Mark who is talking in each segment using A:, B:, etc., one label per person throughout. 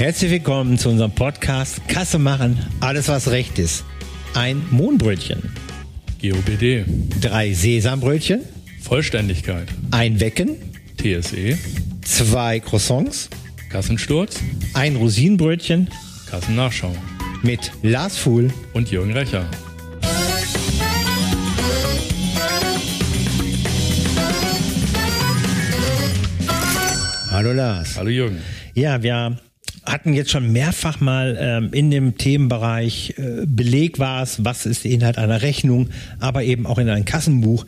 A: Herzlich willkommen zu unserem Podcast Kasse machen, alles was recht ist. Ein Mohnbrötchen,
B: GOBD.
A: drei Sesambrötchen,
B: Vollständigkeit.
A: ein Wecken,
B: TSE.
A: zwei Croissants,
B: Kassensturz.
A: ein Rosinenbrötchen
B: Kassennachschau.
A: mit Lars Fuhl.
B: Und Jürgen Recher.
A: Hallo Lars.
B: Hallo Jürgen.
A: Ja, wir hatten jetzt schon mehrfach mal ähm, in dem Themenbereich äh, Beleg war es, was ist der Inhalt einer Rechnung, aber eben auch in einem Kassenbuch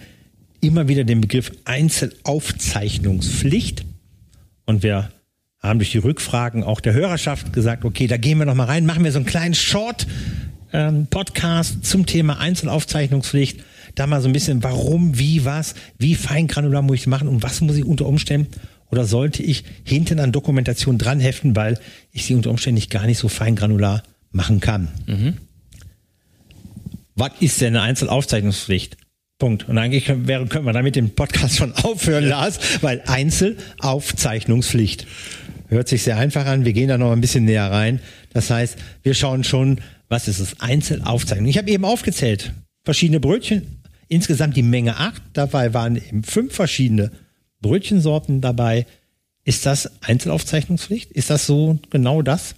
A: immer wieder den Begriff Einzelaufzeichnungspflicht. Und wir haben durch die Rückfragen auch der Hörerschaft gesagt, okay, da gehen wir noch mal rein, machen wir so einen kleinen Short ähm, Podcast zum Thema Einzelaufzeichnungspflicht. Da mal so ein bisschen, warum, wie, was, wie feingranular muss ich machen und was muss ich unter Umständen oder sollte ich hinten an Dokumentation dran heften, weil ich sie unter Umständen nicht gar nicht so feingranular machen kann. Was ist denn eine Einzelaufzeichnungspflicht? Punkt. Und eigentlich können, wäre- können wir damit den Podcast schon aufhören, Lars, weil Einzelaufzeichnungspflicht hört sich sehr einfach an. Wir gehen da noch ein bisschen näher rein. Das heißt, wir schauen schon, was ist es? Einzelaufzeichnung. Ich habe eben aufgezählt, verschiedene Brötchen, insgesamt die Menge acht. Dabei waren eben fünf verschiedene Brötchensorten dabei. Ist das Einzelaufzeichnungspflicht? Ist das so genau das?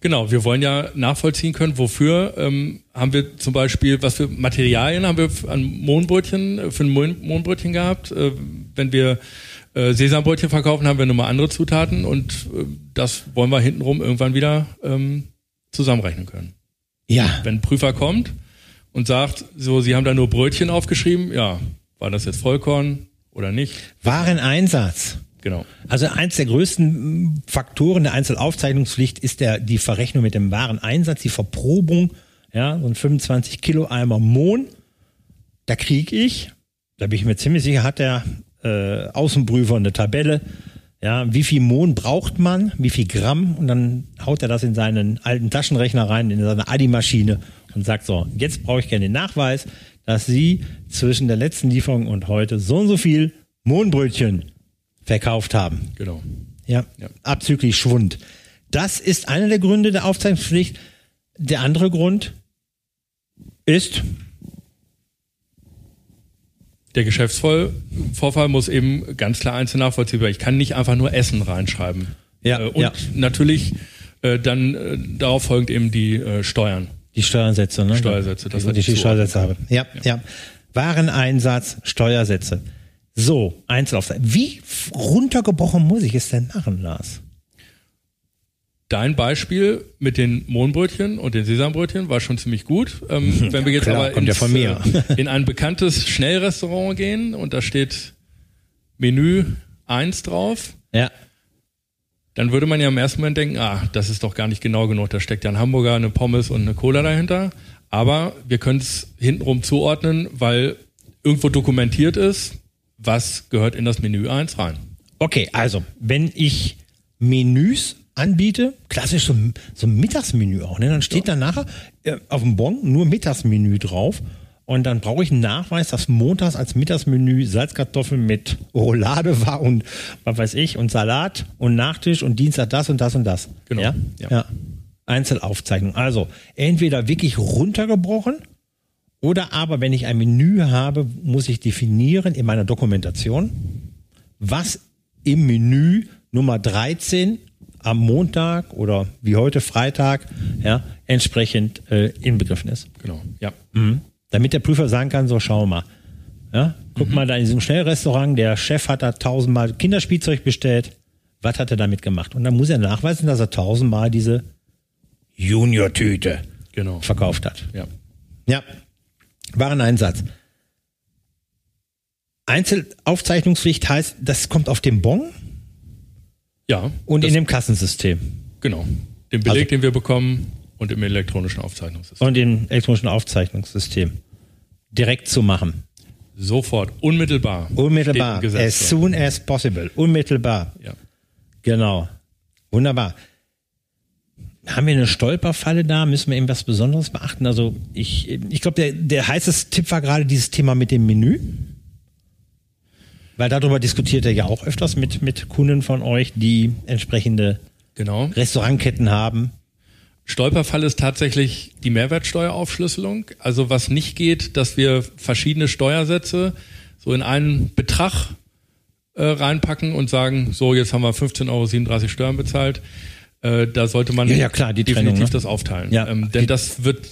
B: Genau, wir wollen ja nachvollziehen können, wofür ähm, haben wir zum Beispiel, was für Materialien haben wir an Mohnbrötchen, äh, für ein Mohn Mohnbrötchen gehabt. Äh, wenn wir äh, Sesambrötchen verkaufen, haben wir nochmal andere Zutaten und äh, das wollen wir hintenrum irgendwann wieder ähm, zusammenrechnen können.
A: Ja.
B: Wenn ein Prüfer kommt und sagt, so, Sie haben da nur Brötchen aufgeschrieben, ja, war das jetzt Vollkorn oder nicht?
A: Wareneinsatz.
B: Genau.
A: Also eins der größten Faktoren der Einzelaufzeichnungspflicht ist der, die Verrechnung mit dem Wareneinsatz, die Verprobung, ja, so ein 25 Kilo Eimer Mohn. Da kriege ich, da bin ich mir ziemlich sicher, hat der äh, Außenprüfer eine Tabelle, ja, wie viel Mohn braucht man, wie viel Gramm und dann haut er das in seinen alten Taschenrechner rein, in seine Adi-Maschine und sagt so, jetzt brauche ich gerne den Nachweis, dass Sie zwischen der letzten Lieferung und heute so und so viel Mohnbrötchen verkauft haben.
B: Genau.
A: Ja,
B: Ja.
A: abzüglich Schwund. Das ist einer der Gründe der Aufzeichnungspflicht. Der andere Grund ist,
B: Der Geschäftsvorfall muss eben ganz klar einzeln nachvollziehbar. Ich kann nicht einfach nur Essen reinschreiben.
A: Ja,
B: Äh, und
A: ja.
B: natürlich äh, dann äh, darauf folgt eben die äh, Steuern.
A: die Steuersätze, ne?
B: Steuersätze, das
A: ich die
B: ich
A: Steuersätze habe.
B: zuordnen.
A: Ja, ja, Wareneinsatz, Steuersätze. So, Einzelaufzeichnung. Wie runtergebrochen muss ich es denn machen, Lars?
B: Dein Beispiel mit den Mohnbrötchen und den Sesambrötchen war schon ziemlich gut. Ähm, wenn wir jetzt
A: klar,
B: aber
A: ja
B: ins,
A: mir.
B: äh, in ein bekanntes Schnellrestaurant gehen und da steht Menü 1 drauf,
A: Ja,
B: dann würde man ja im ersten Moment denken, ah, das ist doch gar nicht genau genug. Da steckt ja ein Hamburger, eine Pommes und eine Cola dahinter. Aber wir können es hintenrum zuordnen, weil irgendwo dokumentiert ist, was gehört in das Menü 1 rein.
A: Okay, also, wenn ich Menüs anbiete, klassisch so, ein- so ein Mittagsmenü auch, ne? dann steht da nachher äh, auf dem Bon nur Mittagsmenü drauf. Und dann brauche ich einen Nachweis, dass montags als Mittagsmenü Salzkartoffeln mit Roulade war und was weiß ich und Salat und Nachtisch und Dienstag das und das und das.
B: Genau,
A: Ja?
B: ja.
A: ja. Einzelaufzeichnung. Also entweder wirklich runtergebrochen oder aber, wenn ich ein Menü habe, muss ich definieren in meiner Dokumentation, was im Menü Nummer 13 am Montag oder wie heute Freitag ja, entsprechend äh, inbegriffen ist.
B: Genau, ja.
A: Damit der Prüfer sagen kann, so schau mal. Ja, guck mal da in diesem Schnellrestaurant, der Chef hat da tausendmal Kinderspielzeug bestellt. Was hat er damit gemacht? Und dann muss er nachweisen, dass er tausendmal diese Junior-Tüte
B: Genau.
A: verkauft hat.
B: Ja.
A: Ja, Wareneinsatz. Einzelaufzeichnungspflicht heißt, das kommt auf dem Bon
B: Ja.
A: und in dem Kassensystem
B: genau. Den Beleg,
A: Also-
B: den wir bekommen und im elektronischen Aufzeichnungssystem.
A: und im elektronischen Aufzeichnungssystem direkt zu machen.
B: Sofort, unmittelbar.
A: Unmittelbar, as soon as possible. Unmittelbar,
B: Ja.
A: genau. Wunderbar. Haben wir eine Stolperfalle da? Müssen wir irgendwas Besonderes beachten? Also ich, ich glaube, der, der heißeste Tipp war gerade dieses Thema mit dem Menü. Weil darüber diskutiert er ja auch öfters mit, mit Kunden von euch, die entsprechende
B: Genau.
A: Restaurantketten haben.
B: Stolperfall ist tatsächlich die Mehrwertsteueraufschlüsselung. Also was nicht geht, dass wir verschiedene Steuersätze so in einen Betrag äh, reinpacken und sagen, so jetzt haben wir 15,37 Euro Steuern bezahlt. Äh, da sollte man
A: Ja, ja, klar, die
B: definitiv
A: Trennung, ne?
B: das aufteilen.
A: Ja.
B: Ähm, denn das wird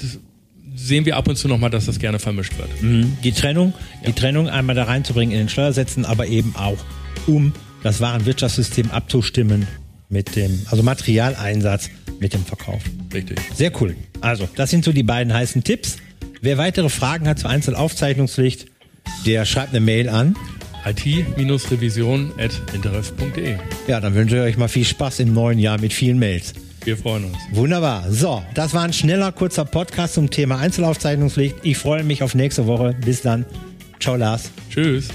B: sehen wir ab und zu nochmal, dass das gerne vermischt wird.
A: Die Trennung, die Trennung einmal da reinzubringen in den Steuersätzen, aber eben auch, um das Warenwirtschaftssystem abzustimmen mit dem, also Materialeinsatz mit dem Verkauf.
B: Richtig.
A: Sehr cool. Also, das sind so die beiden heißen Tipps. Wer weitere Fragen hat zur Einzelaufzeichnungspflicht, der schreibt eine Mail an.
B: IT-revision.interef.de.
A: Ja, dann wünsche ich euch mal viel Spaß im neuen Jahr mit vielen Mails.
B: Wir freuen uns.
A: Wunderbar. So, das war ein schneller, kurzer Podcast zum Thema Einzelaufzeichnungspflicht. Ich freue mich auf nächste Woche. Bis dann. Ciao, Lars.
B: Tschüss.